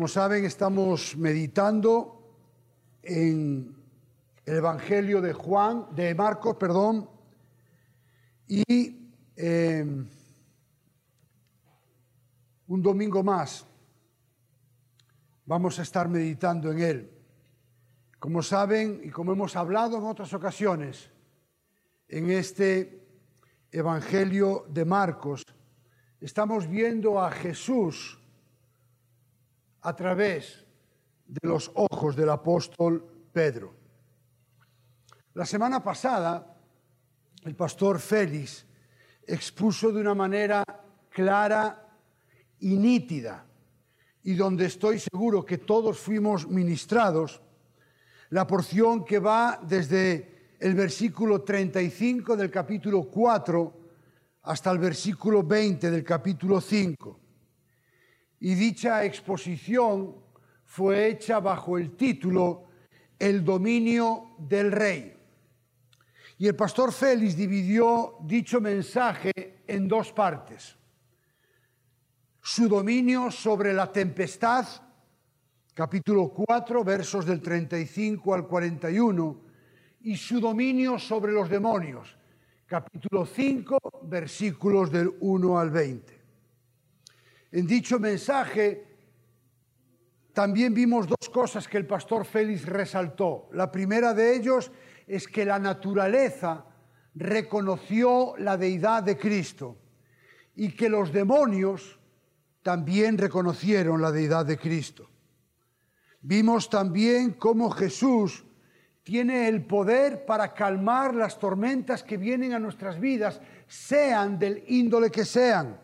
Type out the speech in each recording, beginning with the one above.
Como saben, estamos meditando en el Evangelio de Juan, de Marcos, perdón, y eh, un domingo más vamos a estar meditando en él. Como saben y como hemos hablado en otras ocasiones, en este Evangelio de Marcos, estamos viendo a Jesús a través de los ojos del apóstol Pedro. La semana pasada, el pastor Félix expuso de una manera clara y nítida, y donde estoy seguro que todos fuimos ministrados, la porción que va desde el versículo 35 del capítulo 4 hasta el versículo 20 del capítulo 5 y dicha exposición fue hecha bajo el título El dominio del rey. Y el pastor Félix dividió dicho mensaje en dos partes. Su dominio sobre la tempestad, capítulo 4, versos del 35 al 41, y su dominio sobre los demonios, capítulo 5, versículos del 1 al 20. En dicho mensaje también vimos dos cosas que el pastor Félix resaltó. La primera de ellos es que la naturaleza reconoció la deidad de Cristo y que los demonios también reconocieron la deidad de Cristo. Vimos también cómo Jesús tiene el poder para calmar las tormentas que vienen a nuestras vidas, sean del índole que sean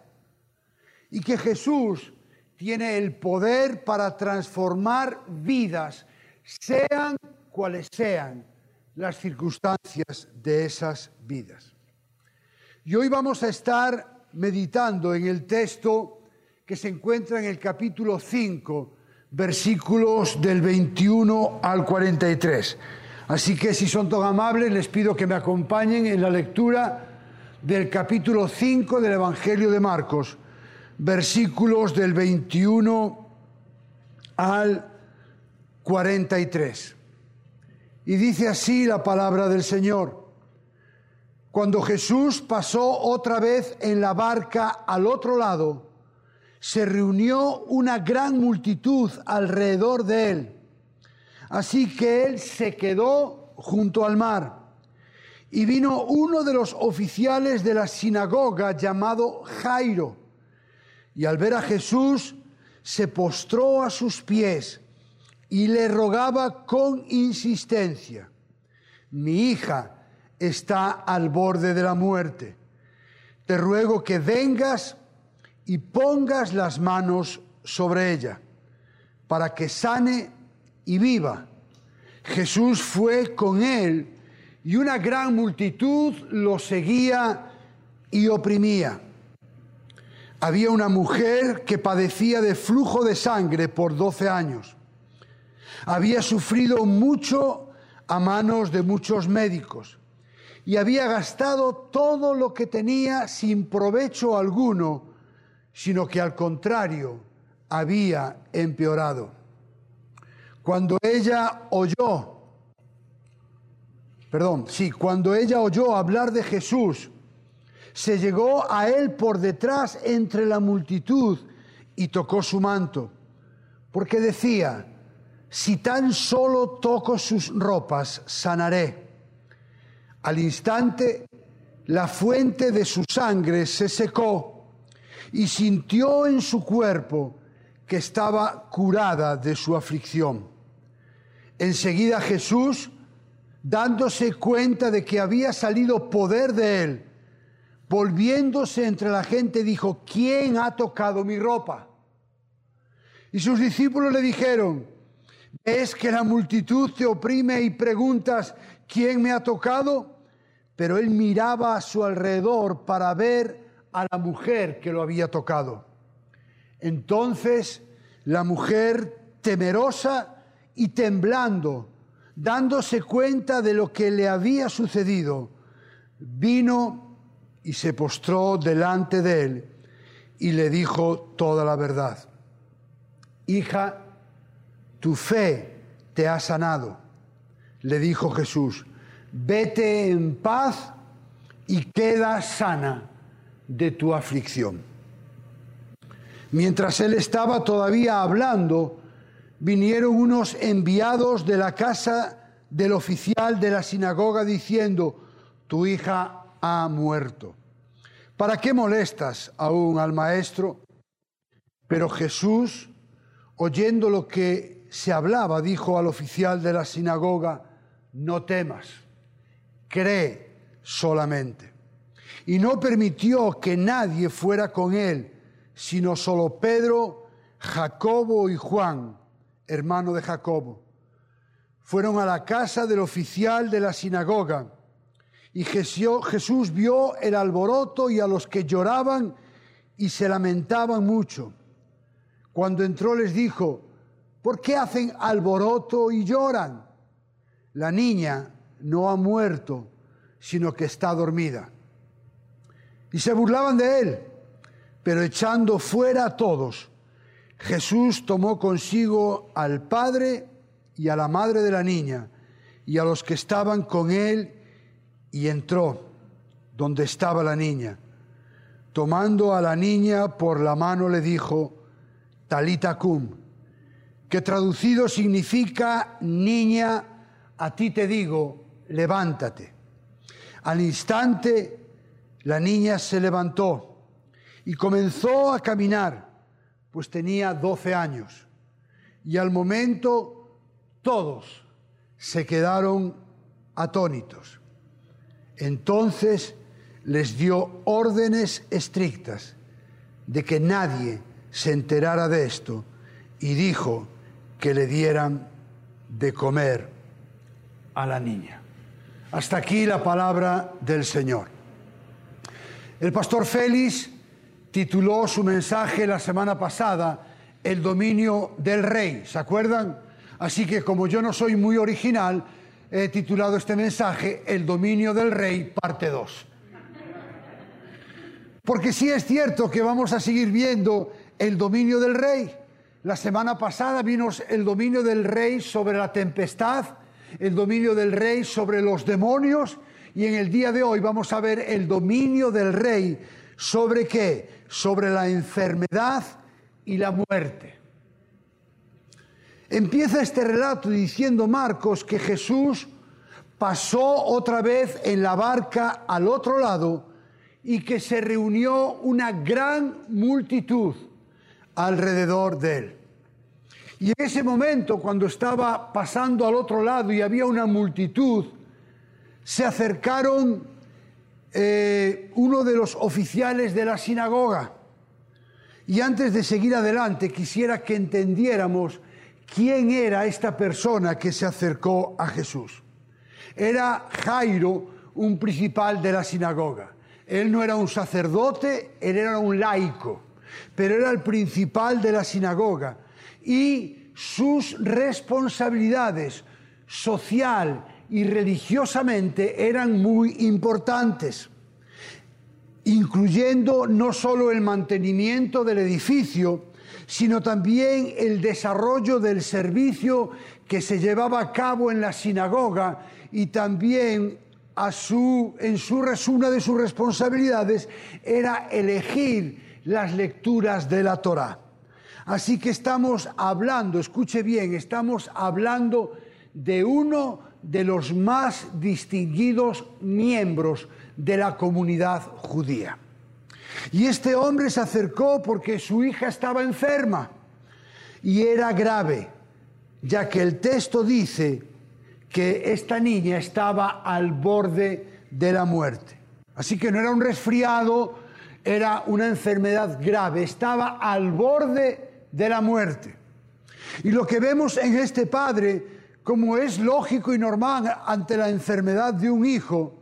y que Jesús tiene el poder para transformar vidas, sean cuales sean las circunstancias de esas vidas. Y hoy vamos a estar meditando en el texto que se encuentra en el capítulo 5, versículos del 21 al 43. Así que si son tan amables, les pido que me acompañen en la lectura del capítulo 5 del Evangelio de Marcos versículos del 21 al 43. Y dice así la palabra del Señor. Cuando Jesús pasó otra vez en la barca al otro lado, se reunió una gran multitud alrededor de él. Así que él se quedó junto al mar. Y vino uno de los oficiales de la sinagoga llamado Jairo y al ver a Jesús se postró a sus pies y le rogaba con insistencia, mi hija está al borde de la muerte, te ruego que vengas y pongas las manos sobre ella para que sane y viva. Jesús fue con él y una gran multitud lo seguía y oprimía había una mujer que padecía de flujo de sangre por 12 años. Había sufrido mucho a manos de muchos médicos y había gastado todo lo que tenía sin provecho alguno, sino que al contrario había empeorado. Cuando ella oyó, perdón, sí, cuando ella oyó hablar de Jesús, se llegó a él por detrás entre la multitud y tocó su manto, porque decía, si tan solo toco sus ropas, sanaré. Al instante, la fuente de su sangre se secó y sintió en su cuerpo que estaba curada de su aflicción. Enseguida Jesús, dándose cuenta de que había salido poder de él, volviéndose entre la gente, dijo, ¿quién ha tocado mi ropa? Y sus discípulos le dijeron, ¿es que la multitud te oprime y preguntas, ¿quién me ha tocado? Pero él miraba a su alrededor para ver a la mujer que lo había tocado. Entonces la mujer, temerosa y temblando, dándose cuenta de lo que le había sucedido, vino y se postró delante de él y le dijo toda la verdad. Hija, tu fe te ha sanado. Le dijo Jesús, vete en paz y queda sana de tu aflicción. Mientras él estaba todavía hablando, vinieron unos enviados de la casa del oficial de la sinagoga diciendo, tu hija ha muerto. ¿Para qué molestas aún al maestro? Pero Jesús, oyendo lo que se hablaba, dijo al oficial de la sinagoga, no temas, cree solamente. Y no permitió que nadie fuera con él, sino solo Pedro, Jacobo y Juan, hermano de Jacobo. Fueron a la casa del oficial de la sinagoga y Jesús vio el alboroto y a los que lloraban y se lamentaban mucho. Cuando entró les dijo, ¿por qué hacen alboroto y lloran? La niña no ha muerto, sino que está dormida. Y se burlaban de él, pero echando fuera a todos, Jesús tomó consigo al padre y a la madre de la niña y a los que estaban con él y entró donde estaba la niña. Tomando a la niña por la mano le dijo, Talita cum, que traducido significa, niña, a ti te digo, levántate. Al instante la niña se levantó y comenzó a caminar, pues tenía doce años. Y al momento todos se quedaron atónitos. Entonces les dio órdenes estrictas de que nadie se enterara de esto y dijo que le dieran de comer a la niña. Hasta aquí la palabra del Señor. El pastor Félix tituló su mensaje la semana pasada El dominio del rey, ¿se acuerdan? Así que como yo no soy muy original, he titulado este mensaje El dominio del rey, parte 2. Porque sí es cierto que vamos a seguir viendo el dominio del rey. La semana pasada vimos el dominio del rey sobre la tempestad, el dominio del rey sobre los demonios y en el día de hoy vamos a ver el dominio del rey sobre qué? Sobre la enfermedad y la muerte. Empieza este relato diciendo Marcos que Jesús pasó otra vez en la barca al otro lado y que se reunió una gran multitud alrededor de él. Y en ese momento, cuando estaba pasando al otro lado y había una multitud, se acercaron eh, uno de los oficiales de la sinagoga. Y antes de seguir adelante, quisiera que entendiéramos quién era esta persona que se acercó a Jesús. Era Jairo, un principal de la sinagoga. Él no era un sacerdote, él era un laico, pero era el principal de la sinagoga. Y sus responsabilidades social y religiosamente eran muy importantes, incluyendo no solo el mantenimiento del edificio, sino también el desarrollo del servicio que se llevaba a cabo en la sinagoga y también a su, en su una de sus responsabilidades era elegir las lecturas de la Torá. Así que estamos hablando, escuche bien, estamos hablando de uno de los más distinguidos miembros de la comunidad judía. Y este hombre se acercó porque su hija estaba enferma y era grave, ya que el texto dice que esta niña estaba al borde de la muerte. Así que no era un resfriado, era una enfermedad grave, estaba al borde de la muerte. Y lo que vemos en este padre, como es lógico y normal ante la enfermedad de un hijo,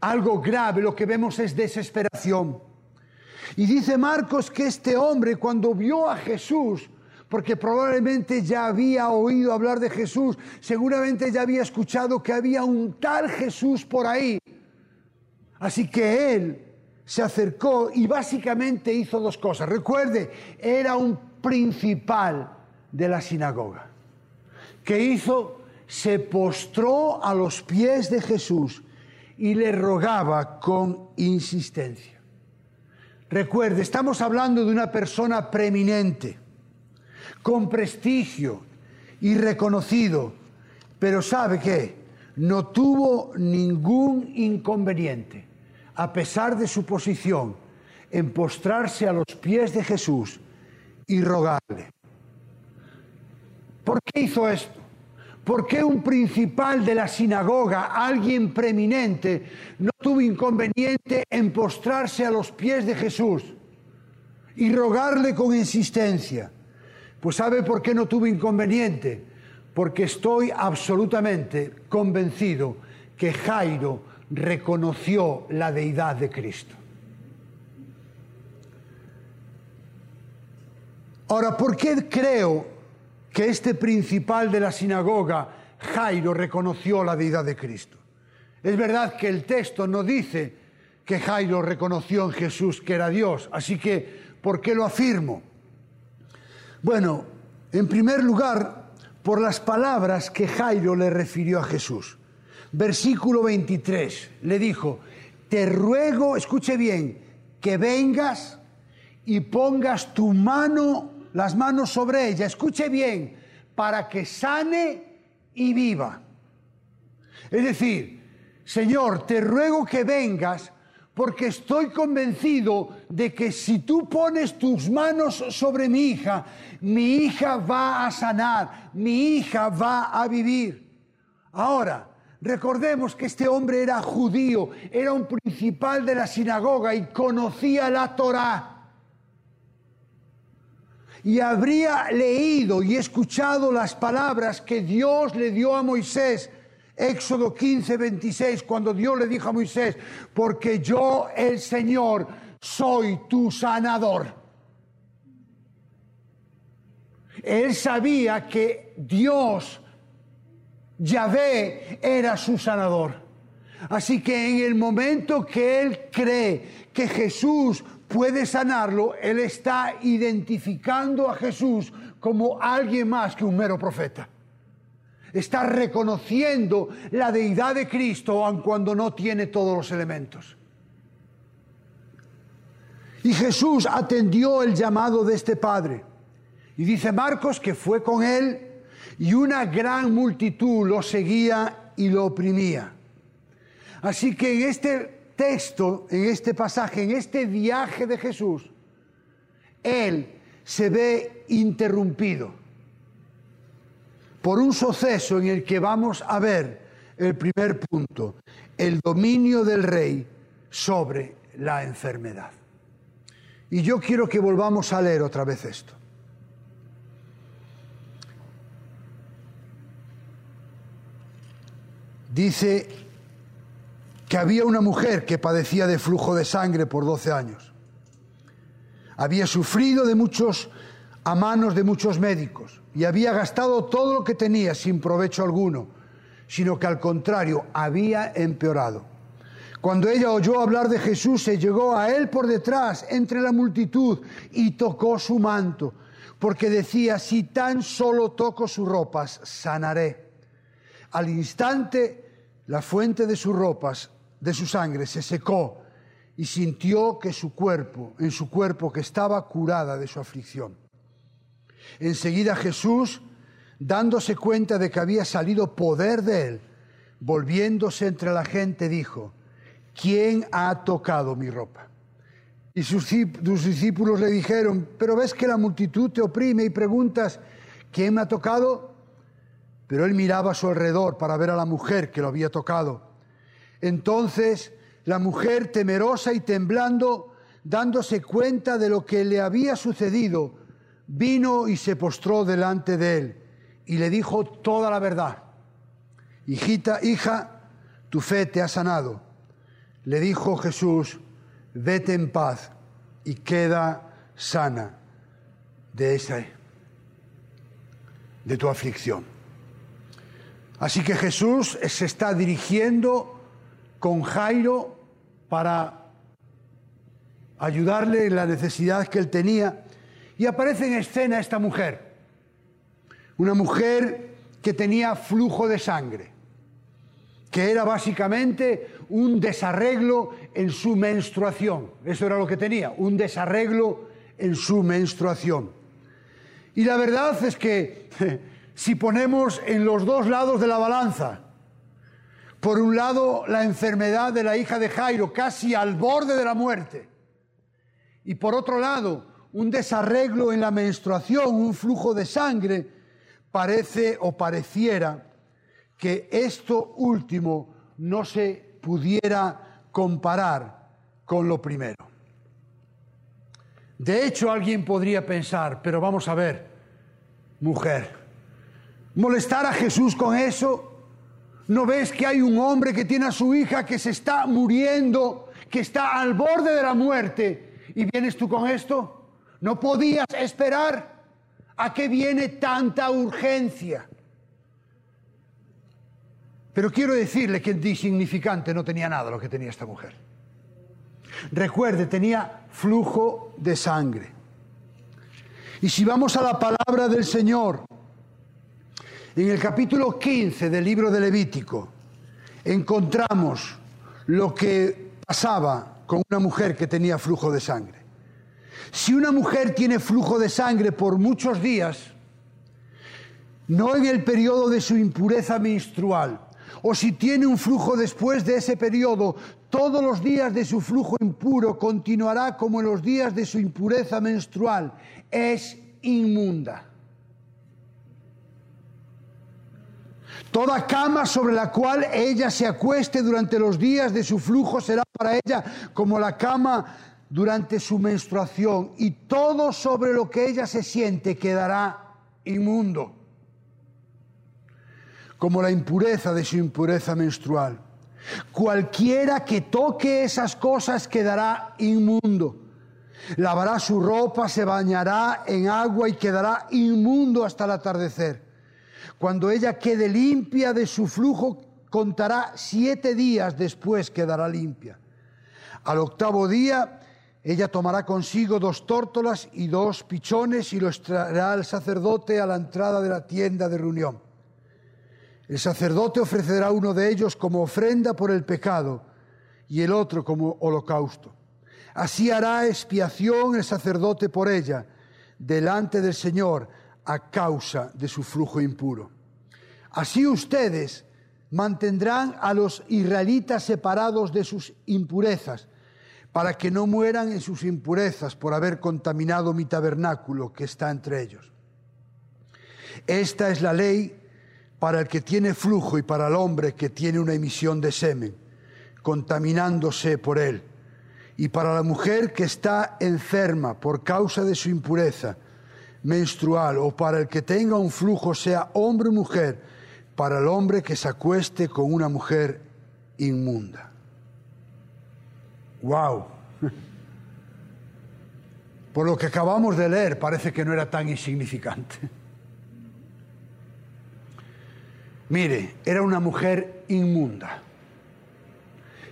algo grave, lo que vemos es desesperación. Y dice Marcos que este hombre cuando vio a Jesús, porque probablemente ya había oído hablar de Jesús, seguramente ya había escuchado que había un tal Jesús por ahí. Así que él se acercó y básicamente hizo dos cosas. Recuerde, era un principal de la sinagoga. ¿Qué hizo? Se postró a los pies de Jesús y le rogaba con insistencia. Recuerde, estamos hablando de una persona preeminente, con prestigio y reconocido, pero ¿sabe qué? No tuvo ningún inconveniente, a pesar de su posición, en postrarse a los pies de Jesús y rogarle. ¿Por qué hizo esto? ¿Por qué un principal de la sinagoga, alguien preeminente, no tuvo inconveniente en postrarse a los pies de Jesús y rogarle con insistencia? Pues ¿sabe por qué no tuvo inconveniente? Porque estoy absolutamente convencido que Jairo reconoció la deidad de Cristo. Ahora, ¿por qué creo que este principal de la sinagoga, Jairo, reconoció la deidad de Cristo. Es verdad que el texto no dice que Jairo reconoció en Jesús que era Dios, así que, ¿por qué lo afirmo? Bueno, en primer lugar, por las palabras que Jairo le refirió a Jesús. Versículo 23, le dijo, te ruego, escuche bien, que vengas y pongas tu mano las manos sobre ella, escuche bien, para que sane y viva. Es decir, Señor, te ruego que vengas porque estoy convencido de que si tú pones tus manos sobre mi hija, mi hija va a sanar, mi hija va a vivir. Ahora, recordemos que este hombre era judío, era un principal de la sinagoga y conocía la Torá y habría leído y escuchado las palabras que Dios le dio a Moisés. Éxodo 15, 26, cuando Dios le dijo a Moisés, porque yo el Señor soy tu sanador. Él sabía que Dios, Yahvé, era su sanador. Así que en el momento que él cree que Jesús puede sanarlo, él está identificando a Jesús como alguien más que un mero profeta. Está reconociendo la deidad de Cristo aun cuando no tiene todos los elementos. Y Jesús atendió el llamado de este Padre. Y dice Marcos que fue con él y una gran multitud lo seguía y lo oprimía. Así que en este texto, en este pasaje, en este viaje de Jesús, Él se ve interrumpido por un suceso en el que vamos a ver el primer punto, el dominio del rey sobre la enfermedad. Y yo quiero que volvamos a leer otra vez esto. Dice que había una mujer que padecía de flujo de sangre por 12 años. Había sufrido de muchos a manos de muchos médicos y había gastado todo lo que tenía sin provecho alguno, sino que al contrario había empeorado. Cuando ella oyó hablar de Jesús, se llegó a él por detrás, entre la multitud, y tocó su manto, porque decía, si tan solo toco sus ropas, sanaré. Al instante, la fuente de sus ropas de su sangre se secó y sintió que su cuerpo, en su cuerpo que estaba curada de su aflicción. Enseguida Jesús, dándose cuenta de que había salido poder de él, volviéndose entre la gente, dijo, ¿quién ha tocado mi ropa? Y sus, discípulos le dijeron, pero ves que la multitud te oprime y preguntas, ¿quién me ha tocado? Pero él miraba a su alrededor para ver a la mujer que lo había tocado entonces la mujer, temerosa y temblando, dándose cuenta de lo que le había sucedido, vino y se postró delante de él y le dijo toda la verdad. Hijita, hija, tu fe te ha sanado. Le dijo Jesús, vete en paz y queda sana de esa de tu aflicción. Así que Jesús se está dirigiendo con Jairo para ayudarle en la necesidad que él tenía y aparece en escena esta mujer. Una mujer que tenía flujo de sangre, que era básicamente un desarreglo en su menstruación. Eso era lo que tenía, un desarreglo en su menstruación. Y la verdad es que si ponemos en los dos lados de la balanza, por un lado la enfermedad de la hija de Jairo, casi al borde de la muerte, y por otro lado un desarreglo en la menstruación, un flujo de sangre, parece o pareciera que esto último no se pudiera comparar con lo primero. De hecho, alguien podría pensar, pero vamos a ver, mujer, molestar a Jesús con eso, ¿no ves que hay un hombre que tiene a su hija que se está muriendo, que está al borde de la muerte, y vienes tú con esto? ¿No podías esperar? ¿A qué viene tanta urgencia? Pero quiero decirle que de insignificante no tenía nada lo que tenía esta mujer. Recuerde, tenía flujo de sangre. Y si vamos a la palabra del Señor, en el capítulo 15 del libro de Levítico, encontramos lo que pasaba con una mujer que tenía flujo de sangre. Si una mujer tiene flujo de sangre por muchos días, no en el periodo de su impureza menstrual, o si tiene un flujo después de ese periodo, todos los días de su flujo impuro continuará como en los días de su impureza menstrual. Es inmunda. Toda cama sobre la cual ella se acueste durante los días de su flujo será para ella como la cama durante su menstruación y todo sobre lo que ella se siente quedará inmundo, como la impureza de su impureza menstrual. Cualquiera que toque esas cosas quedará inmundo. Lavará su ropa, se bañará en agua y quedará inmundo hasta el atardecer. Cuando ella quede limpia de su flujo, contará siete días después quedará limpia. Al octavo día ella tomará consigo dos tórtolas y dos pichones y los traerá al sacerdote a la entrada de la tienda de reunión. El sacerdote ofrecerá uno de ellos como ofrenda por el pecado y el otro como holocausto. Así hará expiación el sacerdote por ella delante del Señor a causa de su flujo impuro. Así ustedes mantendrán a los israelitas separados de sus impurezas para que no mueran en sus impurezas por haber contaminado mi tabernáculo que está entre ellos. Esta es la ley para el que tiene flujo y para el hombre que tiene una emisión de semen, contaminándose por él, y para la mujer que está enferma por causa de su impureza menstrual, o para el que tenga un flujo, sea hombre o mujer, para el hombre que se acueste con una mujer inmunda. ¡Wow! Por lo que acabamos de leer, parece que no era tan insignificante. Mire, era una mujer inmunda.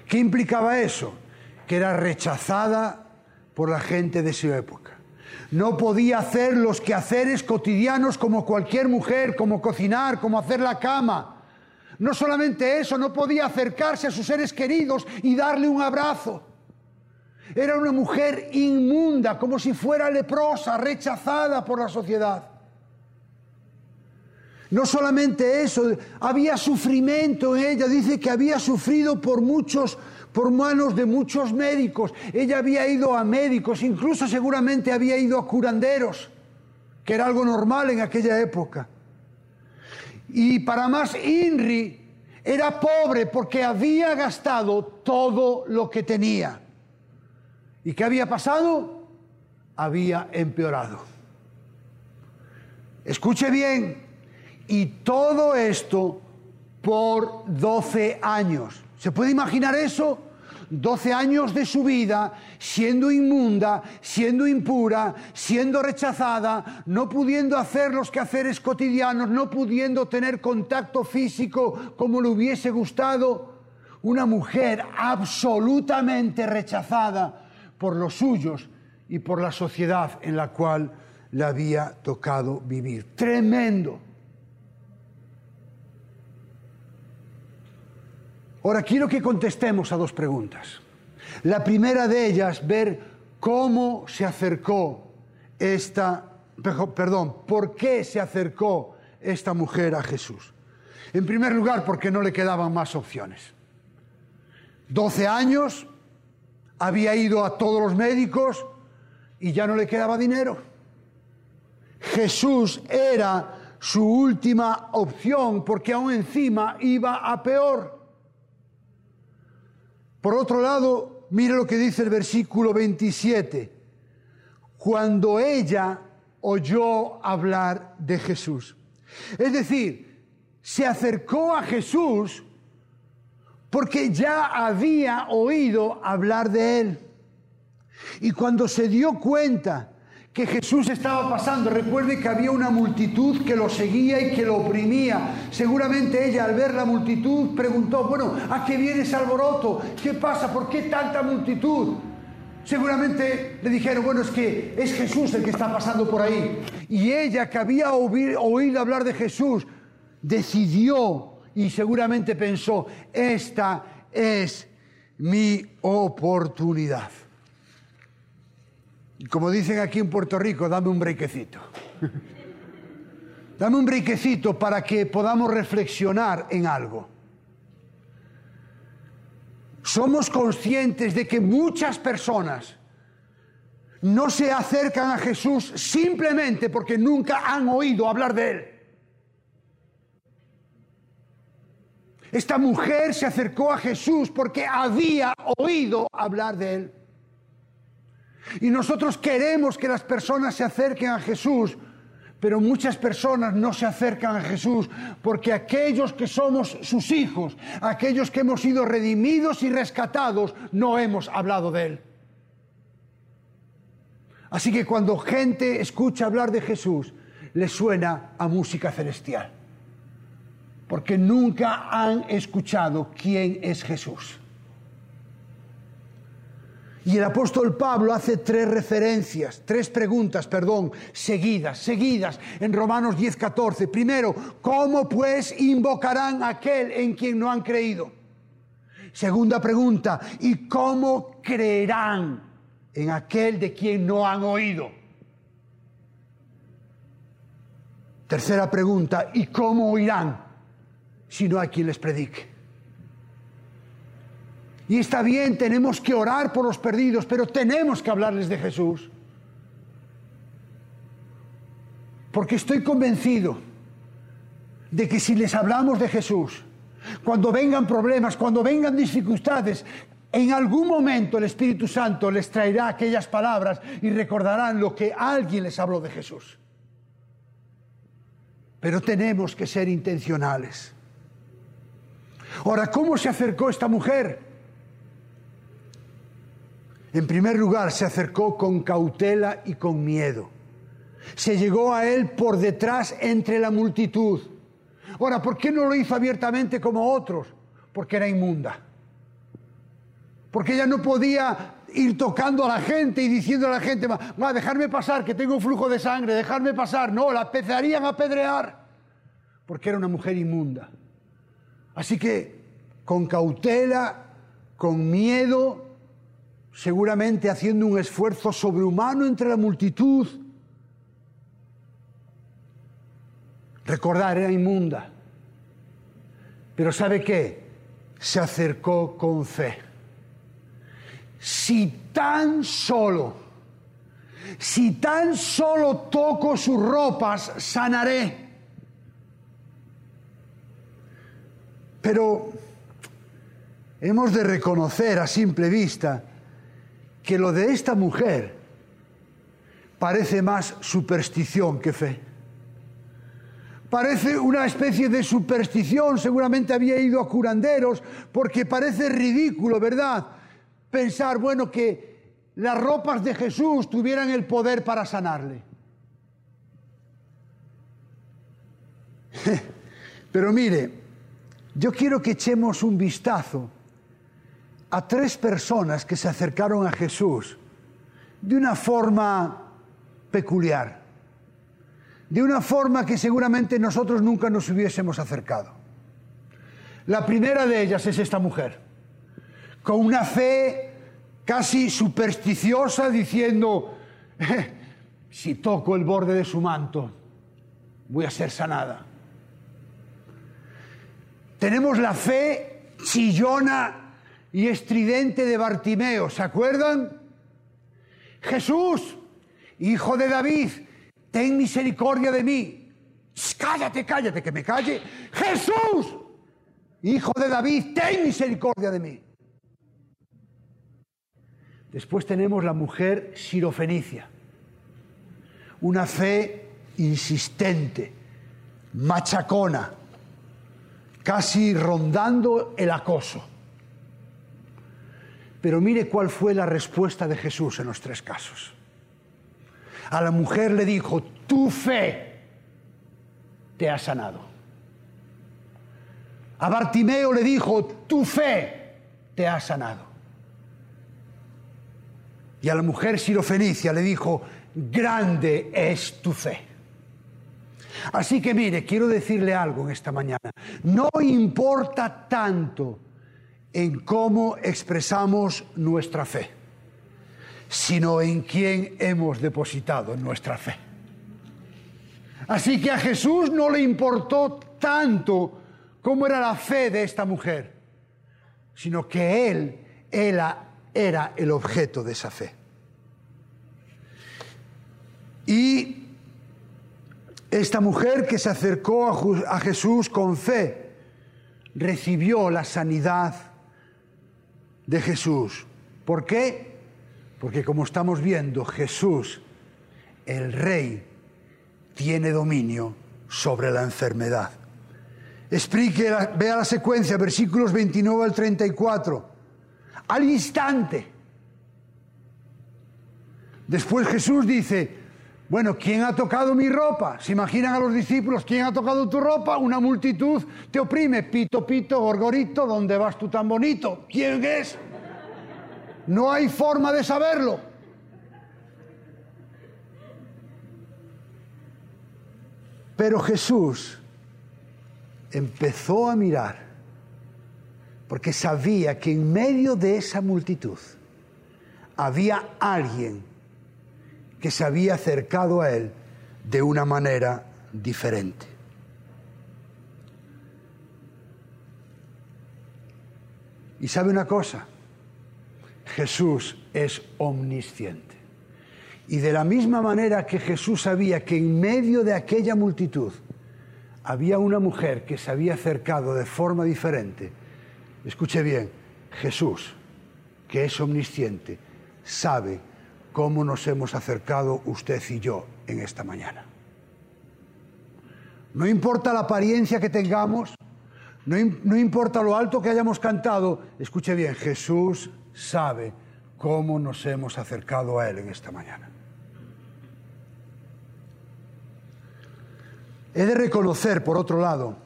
¿Qué implicaba eso? Que era rechazada por la gente de su época. No podía hacer los quehaceres cotidianos como cualquier mujer, como cocinar, como hacer la cama. No solamente eso, no podía acercarse a sus seres queridos y darle un abrazo. Era una mujer inmunda, como si fuera leprosa, rechazada por la sociedad. No solamente eso, había sufrimiento en ella, dice que había sufrido por muchos, por manos de muchos médicos. Ella había ido a médicos, incluso seguramente había ido a curanderos, que era algo normal en aquella época. Y para más, Inri era pobre porque había gastado todo lo que tenía. ¿Y qué había pasado? Había empeorado. Escuche bien, y todo esto por 12 años. ¿Se puede imaginar eso? 12 años de su vida siendo inmunda, siendo impura, siendo rechazada, no pudiendo hacer los quehaceres cotidianos, no pudiendo tener contacto físico como le hubiese gustado. Una mujer absolutamente rechazada por los suyos y por la sociedad en la cual le había tocado vivir. Tremendo, Ahora quiero que contestemos a dos preguntas. La primera de ellas, ver cómo se acercó esta, perdón, por qué se acercó esta mujer a Jesús. En primer lugar, porque no le quedaban más opciones. 12 años, había ido a todos los médicos y ya no le quedaba dinero. Jesús era su última opción porque aún encima iba a peor. Por otro lado, mire lo que dice el versículo 27. Cuando ella oyó hablar de Jesús. Es decir, se acercó a Jesús porque ya había oído hablar de él. Y cuando se dio cuenta que Jesús estaba pasando, recuerde que había una multitud que lo seguía y que lo oprimía. Seguramente ella al ver la multitud preguntó, bueno, ¿a qué viene ese alboroto? ¿Qué pasa? ¿Por qué tanta multitud? Seguramente le dijeron, bueno, es que es Jesús el que está pasando por ahí. Y ella que había oído hablar de Jesús, decidió y seguramente pensó, esta es mi oportunidad. Como dicen aquí en Puerto Rico, dame un brequecito. dame un brequecito para que podamos reflexionar en algo. Somos conscientes de que muchas personas no se acercan a Jesús simplemente porque nunca han oído hablar de Él. Esta mujer se acercó a Jesús porque había oído hablar de Él. Y nosotros queremos que las personas se acerquen a Jesús, pero muchas personas no se acercan a Jesús porque aquellos que somos sus hijos, aquellos que hemos sido redimidos y rescatados, no hemos hablado de Él. Así que cuando gente escucha hablar de Jesús, le suena a música celestial, porque nunca han escuchado quién es Jesús. Y el apóstol Pablo hace tres referencias, tres preguntas, perdón, seguidas, seguidas en Romanos 10, 14. Primero, ¿cómo pues invocarán a aquel en quien no han creído? Segunda pregunta, ¿y cómo creerán en aquel de quien no han oído? Tercera pregunta, ¿y cómo oirán si no hay quien les predique? Y está bien, tenemos que orar por los perdidos, pero tenemos que hablarles de Jesús. Porque estoy convencido de que si les hablamos de Jesús, cuando vengan problemas, cuando vengan dificultades, en algún momento el Espíritu Santo les traerá aquellas palabras y recordarán lo que alguien les habló de Jesús. Pero tenemos que ser intencionales. Ahora, ¿cómo se acercó esta mujer? En primer lugar, se acercó con cautela y con miedo. Se llegó a él por detrás entre la multitud. Ahora, ¿por qué no lo hizo abiertamente como otros? Porque era inmunda. Porque ella no podía ir tocando a la gente y diciendo a la gente, va, dejarme pasar, que tengo un flujo de sangre, dejarme pasar. No, la empezarían a apedrear. Porque era una mujer inmunda. Así que, con cautela, con miedo, seguramente haciendo un esfuerzo sobrehumano entre la multitud. Recordar, era inmunda. Pero ¿sabe qué? Se acercó con fe. Si tan solo, si tan solo toco sus ropas, sanaré. Pero hemos de reconocer a simple vista que lo de esta mujer parece más superstición que fe. Parece una especie de superstición, seguramente había ido a curanderos, porque parece ridículo, ¿verdad? Pensar, bueno, que las ropas de Jesús tuvieran el poder para sanarle. Pero mire, yo quiero que echemos un vistazo a tres personas que se acercaron a Jesús de una forma peculiar, de una forma que seguramente nosotros nunca nos hubiésemos acercado. La primera de ellas es esta mujer, con una fe casi supersticiosa diciendo, eh, si toco el borde de su manto, voy a ser sanada. Tenemos la fe chillona y estridente de Bartimeo, ¿se acuerdan? Jesús, hijo de David, ten misericordia de mí. Cállate, cállate, que me calle. Jesús, hijo de David, ten misericordia de mí. Después tenemos la mujer sirofenicia, una fe insistente, machacona, casi rondando el acoso. Pero mire cuál fue la respuesta de Jesús en los tres casos. A la mujer le dijo, tu fe te ha sanado. A Bartimeo le dijo, tu fe te ha sanado. Y a la mujer sirofenicia le dijo, grande es tu fe. Así que mire, quiero decirle algo en esta mañana. No importa tanto en cómo expresamos nuestra fe, sino en quién hemos depositado nuestra fe. Así que a Jesús no le importó tanto cómo era la fe de esta mujer, sino que Él era, era el objeto de esa fe. Y esta mujer que se acercó a Jesús con fe, recibió la sanidad de Jesús. ¿Por qué? Porque como estamos viendo, Jesús, el Rey, tiene dominio sobre la enfermedad. Explique, vea la secuencia, versículos 29 al 34. Al instante. Después Jesús dice, bueno, ¿quién ha tocado mi ropa? Se imaginan a los discípulos, ¿quién ha tocado tu ropa? Una multitud te oprime, pito, pito, gorgorito, ¿dónde vas tú tan bonito? ¿Quién es? No hay forma de saberlo. Pero Jesús empezó a mirar porque sabía que en medio de esa multitud había alguien se había acercado a él de una manera diferente. Y sabe una cosa, Jesús es omnisciente. Y de la misma manera que Jesús sabía que en medio de aquella multitud había una mujer que se había acercado de forma diferente, escuche bien, Jesús, que es omnisciente, sabe cómo nos hemos acercado usted y yo en esta mañana. No importa la apariencia que tengamos, no, importa lo alto que hayamos cantado, escuche bien, Jesús sabe cómo nos hemos acercado a Él en esta mañana. He de reconocer, por otro lado,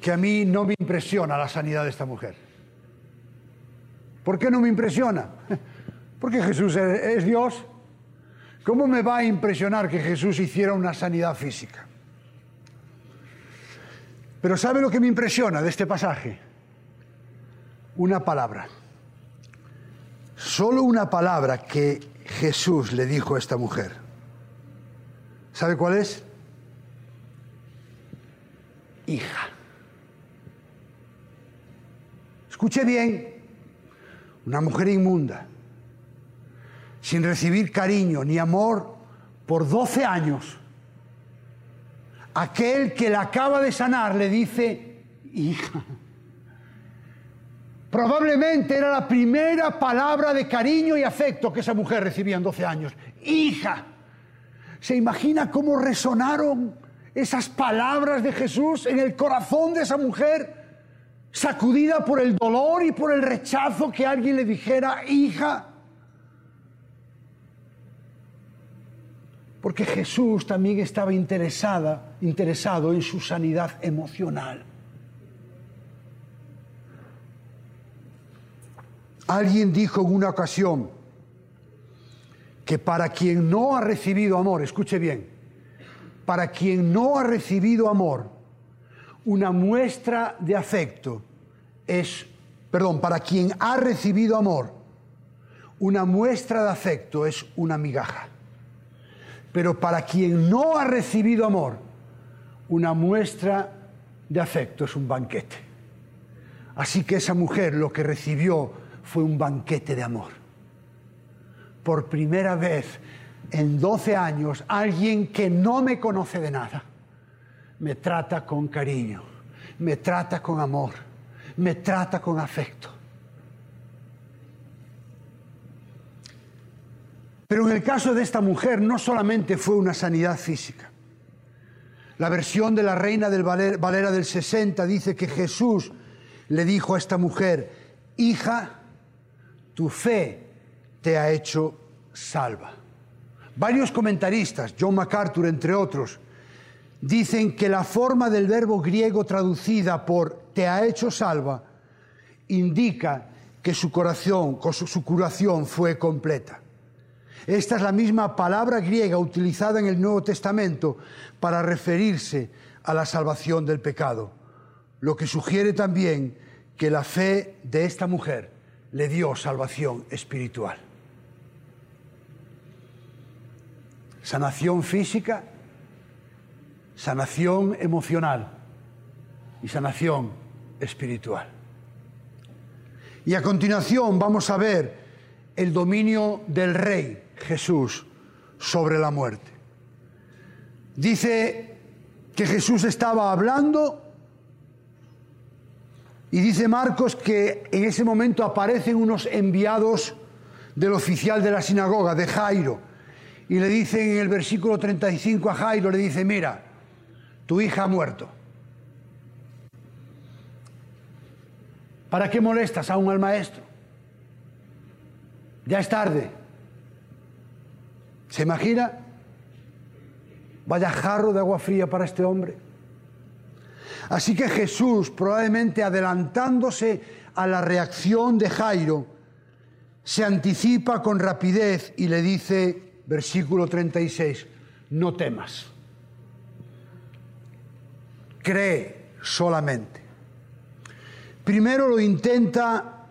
que a mí no me impresiona la sanidad de esta mujer. ¿Por qué no me impresiona? Porque Jesús es Dios. ¿Cómo me va a impresionar que Jesús hiciera una sanidad física? Pero ¿sabe lo que me impresiona de este pasaje? Una palabra. Solo una palabra que Jesús le dijo a esta mujer. ¿Sabe cuál es? Hija. Escuche bien, una mujer inmunda, sin recibir cariño ni amor por 12 años, aquel que la acaba de sanar le dice, hija. Probablemente era la primera palabra de cariño y afecto que esa mujer recibía en 12 años. Hija. ¿Se imagina cómo resonaron esas palabras de Jesús en el corazón de esa mujer? Sacudida por el dolor y por el rechazo que alguien le dijera, hija. Porque Jesús también estaba interesada, interesado en su sanidad emocional. Alguien dijo en una ocasión que para quien no ha recibido amor, escuche bien, para quien no ha recibido amor, una muestra de afecto es, perdón, para quien ha recibido amor, una muestra de afecto es una migaja. Pero para quien no ha recibido amor, una muestra de afecto es un banquete. Así que esa mujer lo que recibió fue un banquete de amor. Por primera vez en 12 años, alguien que no me conoce de nada, me trata con cariño, me trata con amor, me trata con afecto. Pero en el caso de esta mujer no solamente fue una sanidad física. La versión de la reina del Valera del 60 dice que Jesús le dijo a esta mujer, hija, tu fe te ha hecho salva. Varios comentaristas, John MacArthur entre otros, dicen que la forma del verbo griego traducida por te ha hecho salva indica que su, corazón, su curación fue completa. Esta es la misma palabra griega utilizada en el Nuevo Testamento para referirse a la salvación del pecado, lo que sugiere también que la fe de esta mujer le dio salvación espiritual. Sanación física, sanación emocional y sanación espiritual. Y a continuación vamos a ver el dominio del rey Jesús sobre la muerte. Dice que Jesús estaba hablando y dice Marcos que en ese momento aparecen unos enviados del oficial de la sinagoga, de Jairo, y le dice en el versículo 35 a Jairo, le dice, mira, tu hija ha muerto. ¿Para qué molestas aún al maestro? Ya es tarde. ¿Se imagina? Vaya jarro de agua fría para este hombre. Así que Jesús, probablemente adelantándose a la reacción de Jairo, se anticipa con rapidez y le dice, versículo 36, no temas, cree solamente. Primero lo intenta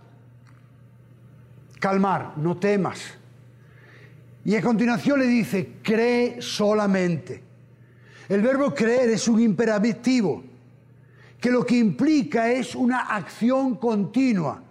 calmar, no temas. Y a continuación le dice, cree solamente. El verbo creer es un imperativo, que lo que implica es una acción continua,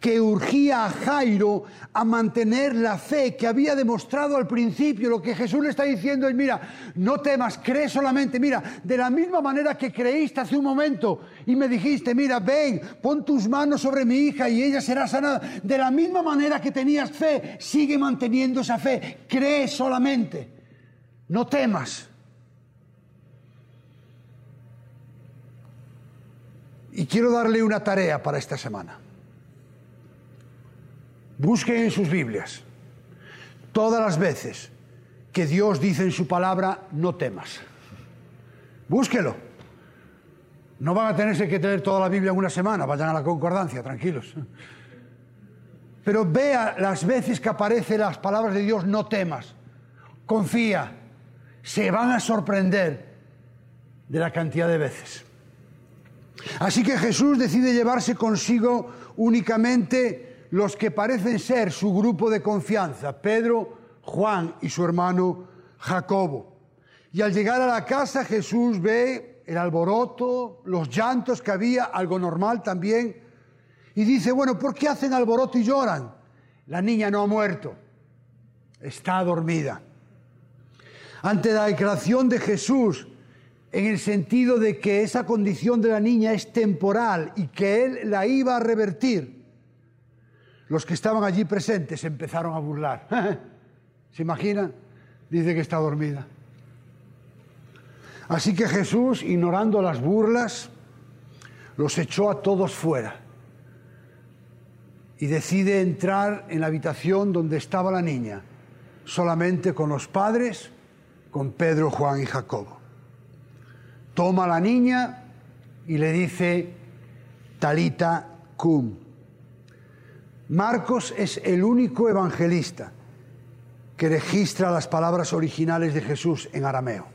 que urgía a Jairo a mantener la fe que había demostrado al principio. Lo que Jesús le está diciendo es, mira, no temas, cree solamente, mira, de la misma manera que creíste hace un momento y me dijiste, mira, ven, pon tus manos sobre mi hija y ella será sanada. De la misma manera que tenías fe, sigue manteniendo esa fe, cree solamente, no temas. Y quiero darle una tarea para esta semana. Busquen en sus Biblias todas las veces que Dios dice en su palabra, no temas. Búsquelo. No van a tenerse que tener toda la Biblia en una semana, vayan a la concordancia, tranquilos. Pero vea las veces que aparecen las palabras de Dios, no temas, confía, se van a sorprender de la cantidad de veces. Así que Jesús decide llevarse consigo únicamente los que parecen ser su grupo de confianza, Pedro, Juan y su hermano Jacobo. Y al llegar a la casa Jesús ve el alboroto, los llantos que había, algo normal también, y dice, bueno, ¿por qué hacen alboroto y lloran? La niña no ha muerto, está dormida. Ante la declaración de Jesús en el sentido de que esa condición de la niña es temporal y que él la iba a revertir, los que estaban allí presentes empezaron a burlar. ¿Se imagina? Dice que está dormida. Así que Jesús, ignorando las burlas, los echó a todos fuera y decide entrar en la habitación donde estaba la niña, solamente con los padres, con Pedro, Juan y Jacobo toma a la niña y le dice, Talita cum. Marcos es el único evangelista que registra las palabras originales de Jesús en arameo.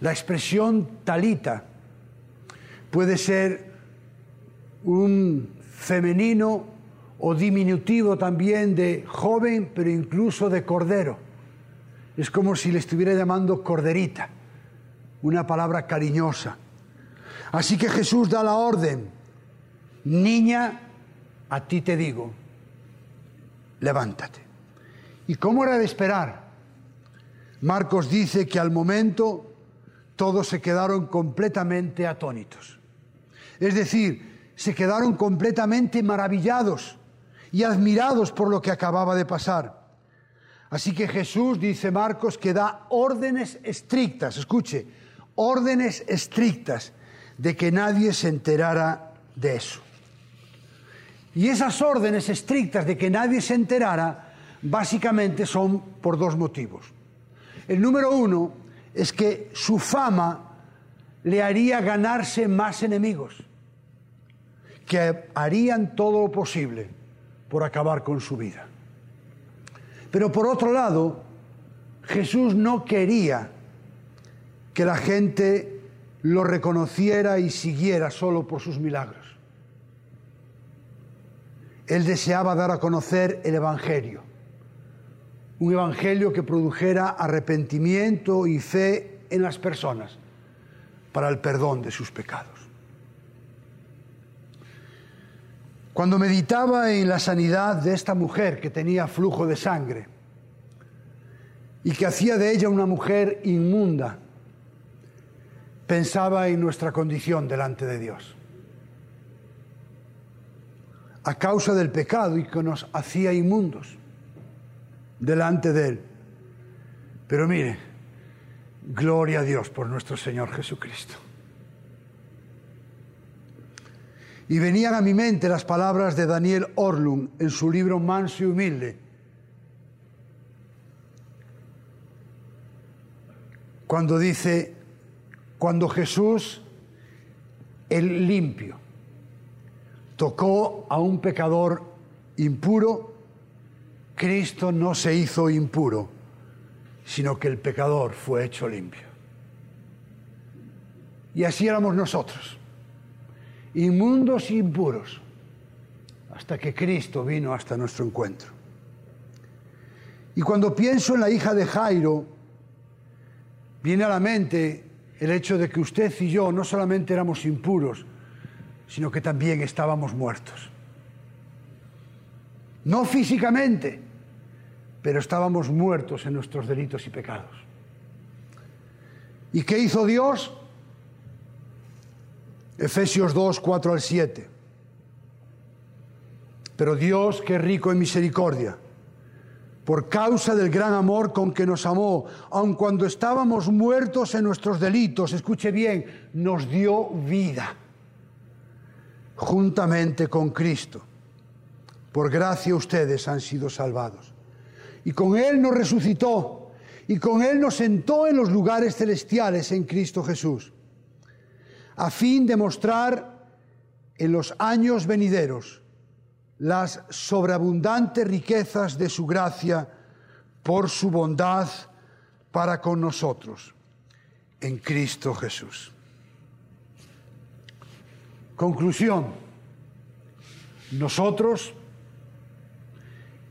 La expresión talita puede ser un femenino o diminutivo también de joven, pero incluso de cordero. Es como si le estuviera llamando corderita, una palabra cariñosa. Así que Jesús da la orden, niña, a ti te digo, levántate. ¿Y cómo era de esperar? Marcos dice que al momento todos se quedaron completamente atónitos. Es decir, se quedaron completamente maravillados y admirados por lo que acababa de pasar. Así que Jesús, dice Marcos, que da órdenes estrictas, escuche, órdenes estrictas de que nadie se enterara de eso. Y esas órdenes estrictas de que nadie se enterara, básicamente son por dos motivos. El número uno es que su fama le haría ganarse más enemigos, que harían todo lo posible por acabar con su vida. Pero por otro lado, Jesús no quería que la gente lo reconociera y siguiera solo por sus milagros. Él deseaba dar a conocer el Evangelio, un Evangelio que produjera arrepentimiento y fe en las personas para el perdón de sus pecados. Cuando meditaba en la sanidad de esta mujer que tenía flujo de sangre y que hacía de ella una mujer inmunda, pensaba en nuestra condición delante de Dios. A causa del pecado y que nos hacía inmundos delante de Él. Pero mire, gloria a Dios por nuestro Señor Jesucristo. Y venían a mi mente las palabras de Daniel Orlund en su libro Manso y Humilde. Cuando dice, cuando Jesús, el limpio, tocó a un pecador impuro, Cristo no se hizo impuro, sino que el pecador fue hecho limpio. Y así éramos nosotros inmundos e impuros, hasta que Cristo vino hasta nuestro encuentro. Y cuando pienso en la hija de Jairo, viene a la mente el hecho de que usted y yo no solamente éramos impuros, sino que también estábamos muertos. No físicamente, pero estábamos muertos en nuestros delitos y pecados. ¿Y qué hizo Dios? Efesios 2, 4 al 7. Pero Dios, que rico en misericordia, por causa del gran amor con que nos amó, aun cuando estábamos muertos en nuestros delitos, escuche bien, nos dio vida juntamente con Cristo. Por gracia ustedes han sido salvados. Y con Él nos resucitó y con Él nos sentó en los lugares celestiales en Cristo Jesús a fin de mostrar en los años venideros las sobreabundantes riquezas de su gracia por su bondad para con nosotros en Cristo Jesús. Conclusión. Nosotros,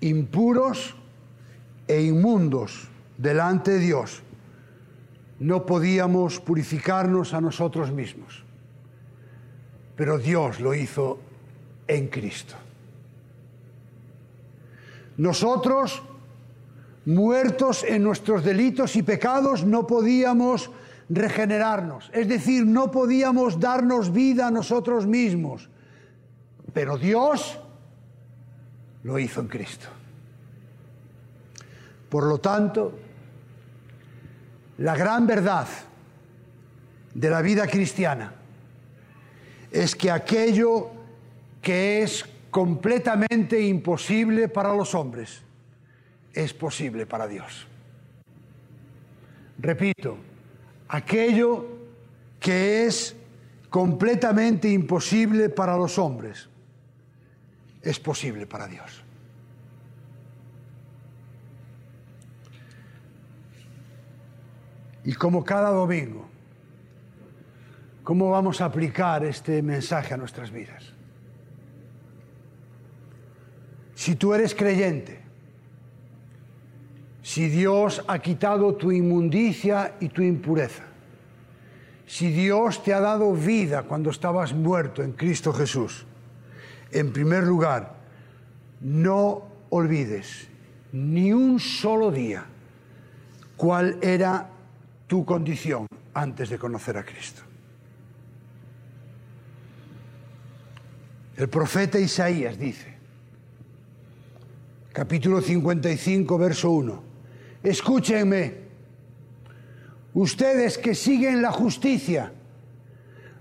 impuros e inmundos delante de Dios, no podíamos purificarnos a nosotros mismos, pero Dios lo hizo en Cristo. Nosotros, muertos en nuestros delitos y pecados, no podíamos regenerarnos, es decir, no podíamos darnos vida a nosotros mismos, pero Dios lo hizo en Cristo. Por lo tanto, la gran verdad de la vida cristiana es que aquello que es completamente imposible para los hombres es posible para Dios. Repito, aquello que es completamente imposible para los hombres es posible para Dios. Y como cada domingo, ¿Cómo vamos a aplicar este mensaje a nuestras vidas? Si tú eres creyente, si Dios ha quitado tu inmundicia y tu impureza, si Dios te ha dado vida cuando estabas muerto en Cristo Jesús, en primer lugar, no olvides ni un solo día cuál era tu condición antes de conocer a Cristo. El profeta Isaías dice, capítulo 55, verso 1, escúchenme, ustedes que siguen la justicia,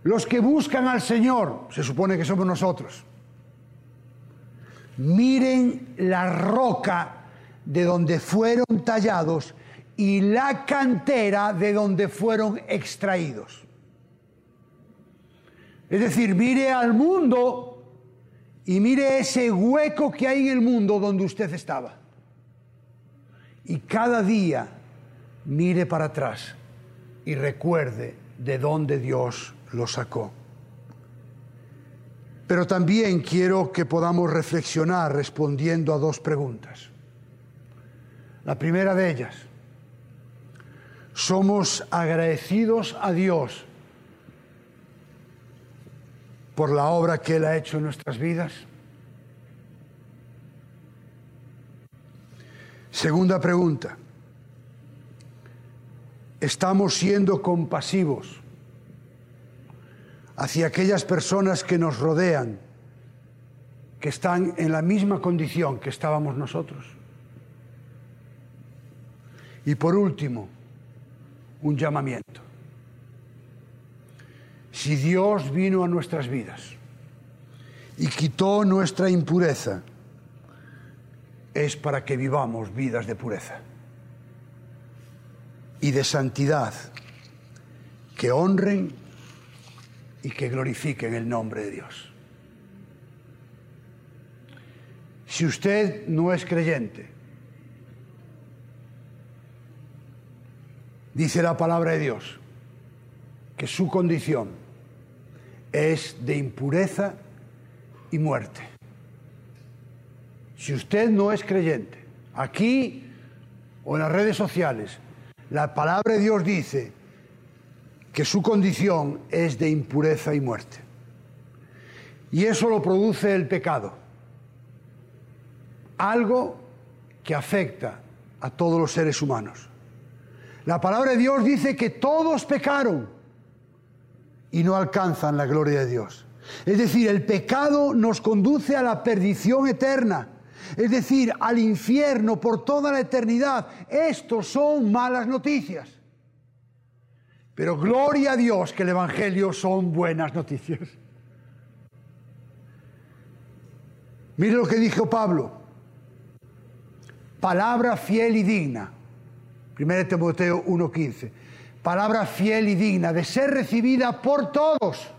los que buscan al Señor, se supone que somos nosotros, miren la roca de donde fueron tallados y la cantera de donde fueron extraídos. Es decir, mire al mundo y mire ese hueco que hay en el mundo donde usted estaba. Y cada día mire para atrás y recuerde de dónde Dios lo sacó. Pero también quiero que podamos reflexionar respondiendo a dos preguntas. La primera de ellas, ¿somos agradecidos a Dios por la obra que Él ha hecho en nuestras vidas? Segunda pregunta, ¿estamos siendo compasivos hacia aquellas personas que nos rodean, que están en la misma condición que estábamos nosotros? Y por último, un llamamiento. Si Dios vino a nuestras vidas y quitó nuestra impureza, es para que vivamos vidas de pureza y de santidad que honren y que glorifiquen el nombre de Dios. Si usted no es creyente, dice la palabra de Dios que su condición es de impureza y muerte. Si usted no es creyente, aquí o en las redes sociales, la palabra de Dios dice que su condición es de impureza y muerte. Y eso lo produce el pecado. Algo que afecta a todos los seres humanos. La palabra de Dios dice que todos pecaron y no alcanzan la gloria de Dios. Es decir, el pecado nos conduce a la perdición eterna, es decir, al infierno por toda la eternidad. Estos son malas noticias. Pero gloria a Dios que el Evangelio son buenas noticias. Mire lo que dijo Pablo. Palabra fiel y digna. 1 Timoteo 1.15 palabra fiel y digna de ser recibida por todos,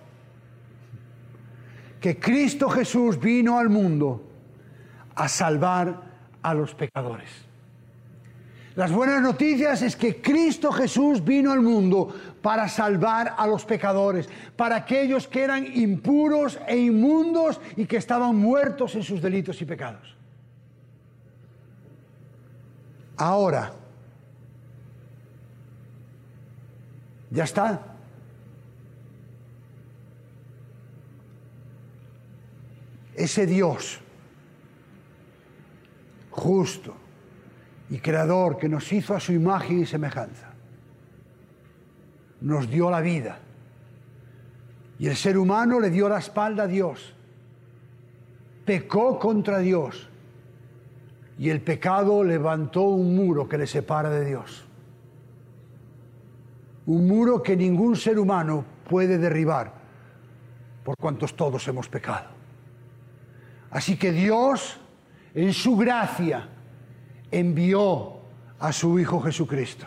que Cristo Jesús vino al mundo a salvar a los pecadores. Las buenas noticias es que Cristo Jesús vino al mundo para salvar a los pecadores, para aquellos que eran impuros e inmundos y que estaban muertos en sus delitos y pecados. Ahora, Ya está. Ese Dios justo y creador que nos hizo a su imagen y semejanza, nos dio la vida. Y el ser humano le dio la espalda a Dios, pecó contra Dios y el pecado levantó un muro que le separa de Dios un muro que ningún ser humano puede derribar, por cuantos todos hemos pecado. Así que Dios, en su gracia, envió a su Hijo Jesucristo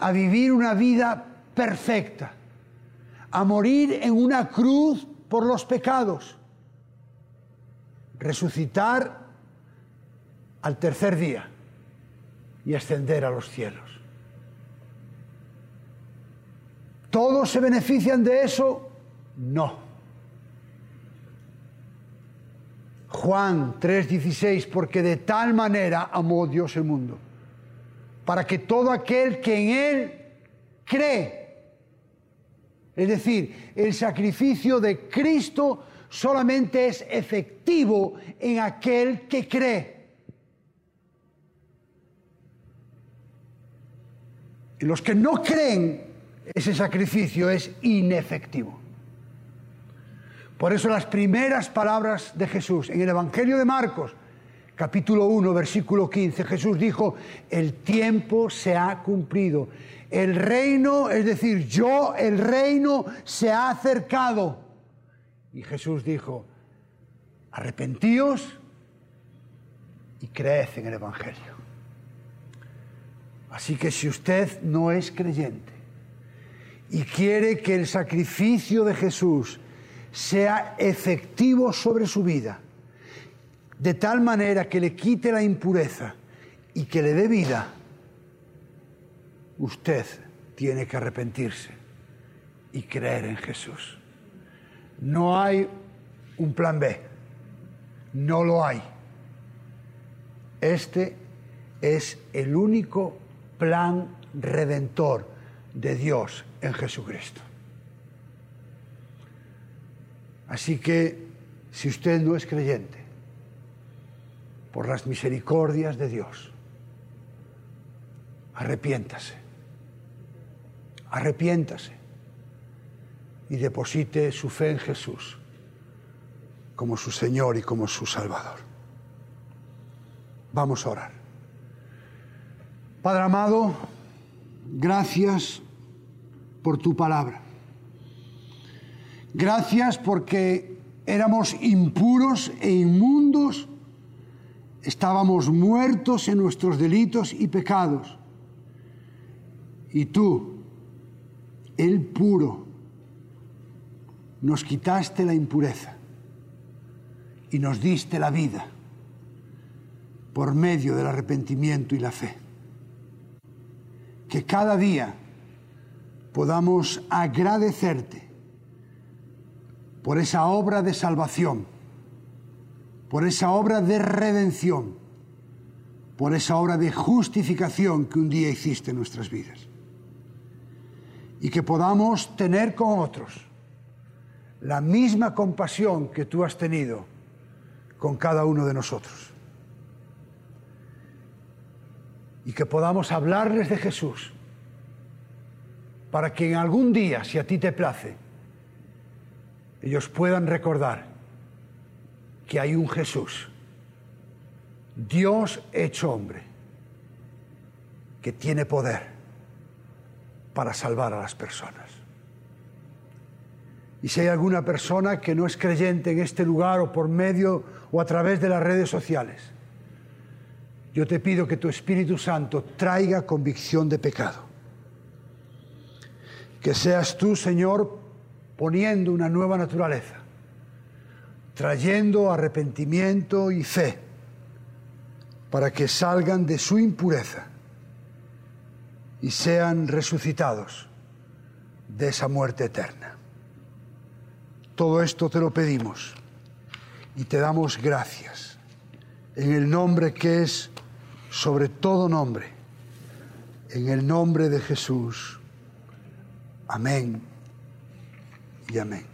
a vivir una vida perfecta, a morir en una cruz por los pecados, resucitar al tercer día y ascender a los cielos. ¿Todos se benefician de eso? No. Juan 3:16, porque de tal manera amó Dios el mundo, para que todo aquel que en Él cree, es decir, el sacrificio de Cristo solamente es efectivo en aquel que cree. En los que no creen, ese sacrificio es inefectivo. Por eso las primeras palabras de Jesús en el Evangelio de Marcos, capítulo 1, versículo 15, Jesús dijo, el tiempo se ha cumplido. El reino, es decir, yo, el reino se ha acercado. Y Jesús dijo, arrepentíos y creed en el Evangelio. Así que si usted no es creyente y quiere que el sacrificio de Jesús sea efectivo sobre su vida, de tal manera que le quite la impureza y que le dé vida, usted tiene que arrepentirse y creer en Jesús. No hay un plan B, no lo hay. Este es el único plan redentor de Dios en Jesucristo. Así que si usted no es creyente, por las misericordias de Dios, arrepiéntase, arrepiéntase y deposite su fe en Jesús como su Señor y como su Salvador. Vamos a orar. Padre amado, gracias por tu palabra. Gracias porque éramos impuros e inmundos, estábamos muertos en nuestros delitos y pecados. Y tú, el puro, nos quitaste la impureza y nos diste la vida por medio del arrepentimiento y la fe. Que cada día podamos agradecerte por esa obra de salvación, por esa obra de redención, por esa obra de justificación que un día hiciste en nuestras vidas. Y que podamos tener con otros la misma compasión que tú has tenido con cada uno de nosotros. Y que podamos hablarles de Jesús para que en algún día, si a ti te place, ellos puedan recordar que hay un Jesús, Dios hecho hombre, que tiene poder para salvar a las personas. Y si hay alguna persona que no es creyente en este lugar o por medio o a través de las redes sociales, yo te pido que tu Espíritu Santo traiga convicción de pecado. Que seas tú, Señor, poniendo una nueva naturaleza, trayendo arrepentimiento y fe para que salgan de su impureza y sean resucitados de esa muerte eterna. Todo esto te lo pedimos y te damos gracias en el nombre que es sobre todo nombre, en el nombre de Jesús. Amén y amén.